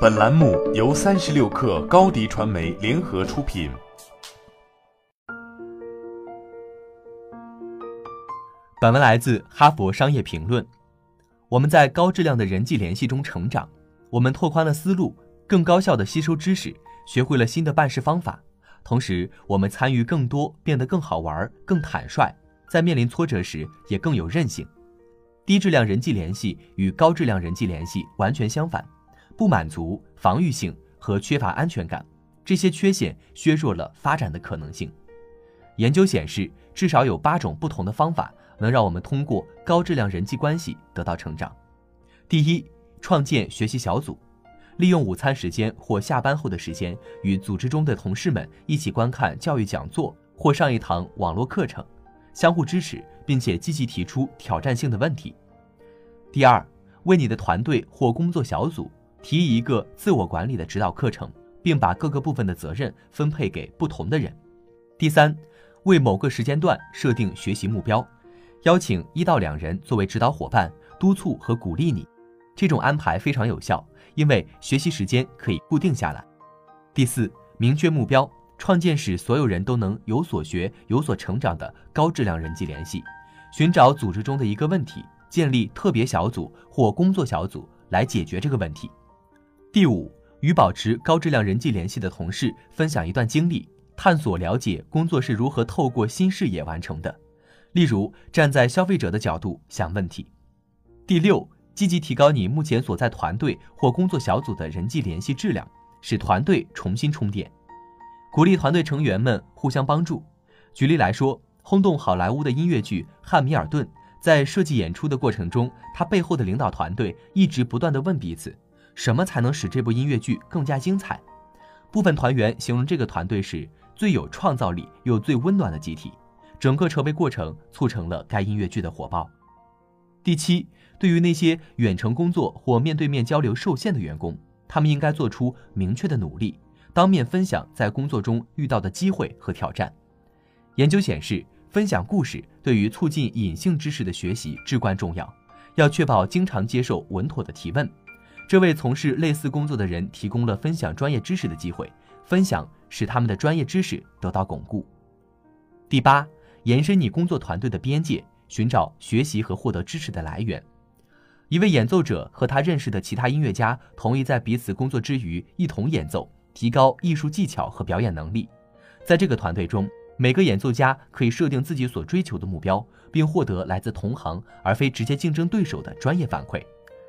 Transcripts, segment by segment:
本栏目由三十六氪高低传媒联合出品。本文来自《哈佛商业评论》。我们在高质量的人际联系中成长，我们拓宽了思路，更高效的吸收知识，学会了新的办事方法。同时，我们参与更多，变得更好玩、更坦率，在面临挫折时也更有韧性。低质量人际联系与高质量人际联系完全相反。不满足、防御性和缺乏安全感，这些缺陷削弱了发展的可能性。研究显示，至少有八种不同的方法能让我们通过高质量人际关系得到成长。第一，创建学习小组，利用午餐时间或下班后的时间，与组织中的同事们一起观看教育讲座或上一堂网络课程，相互支持，并且积极提出挑战性的问题。第二，为你的团队或工作小组。提议一个自我管理的指导课程，并把各个部分的责任分配给不同的人。第三，为某个时间段设定学习目标，邀请一到两人作为指导伙伴，督促和鼓励你。这种安排非常有效，因为学习时间可以固定下来。第四，明确目标，创建使所有人都能有所学、有所成长的高质量人际联系，寻找组织中的一个问题，建立特别小组或工作小组来解决这个问题。第五，与保持高质量人际联系的同事分享一段经历，探索了解工作是如何透过新视野完成的。例如，站在消费者的角度想问题。第六，积极提高你目前所在团队或工作小组的人际联系质量，使团队重新充电。鼓励团队成员们互相帮助。举例来说，轰动好莱坞的音乐剧《汉密尔顿》在设计演出的过程中，他背后的领导团队一直不断地问彼此。什么才能使这部音乐剧更加精彩？部分团员形容这个团队是最有创造力又最温暖的集体。整个筹备过程促成了该音乐剧的火爆。第七，对于那些远程工作或面对面交流受限的员工，他们应该做出明确的努力，当面分享在工作中遇到的机会和挑战。研究显示，分享故事对于促进隐性知识的学习至关重要。要确保经常接受稳妥的提问。这为从事类似工作的人提供了分享专业知识的机会，分享使他们的专业知识得到巩固。第八，延伸你工作团队的边界，寻找学习和获得知识的来源。一位演奏者和他认识的其他音乐家同意在彼此工作之余一同演奏，提高艺术技巧和表演能力。在这个团队中，每个演奏家可以设定自己所追求的目标，并获得来自同行而非直接竞争对手的专业反馈。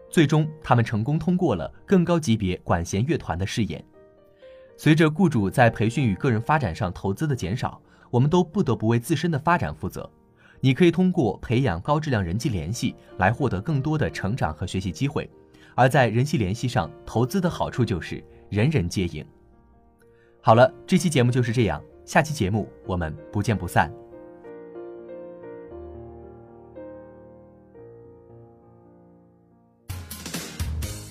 最终，他们成功通过了更高级别管弦乐团的试验。随着雇主在培训与个人发展上投资的减少，我们都不得不为自身的发展负责。你可以通过培养高质量人际联系来获得更多的成长和学习机会，而在人际联系上投资的好处就是人人皆赢。好了，这期节目就是这样，下期节目我们不见不散。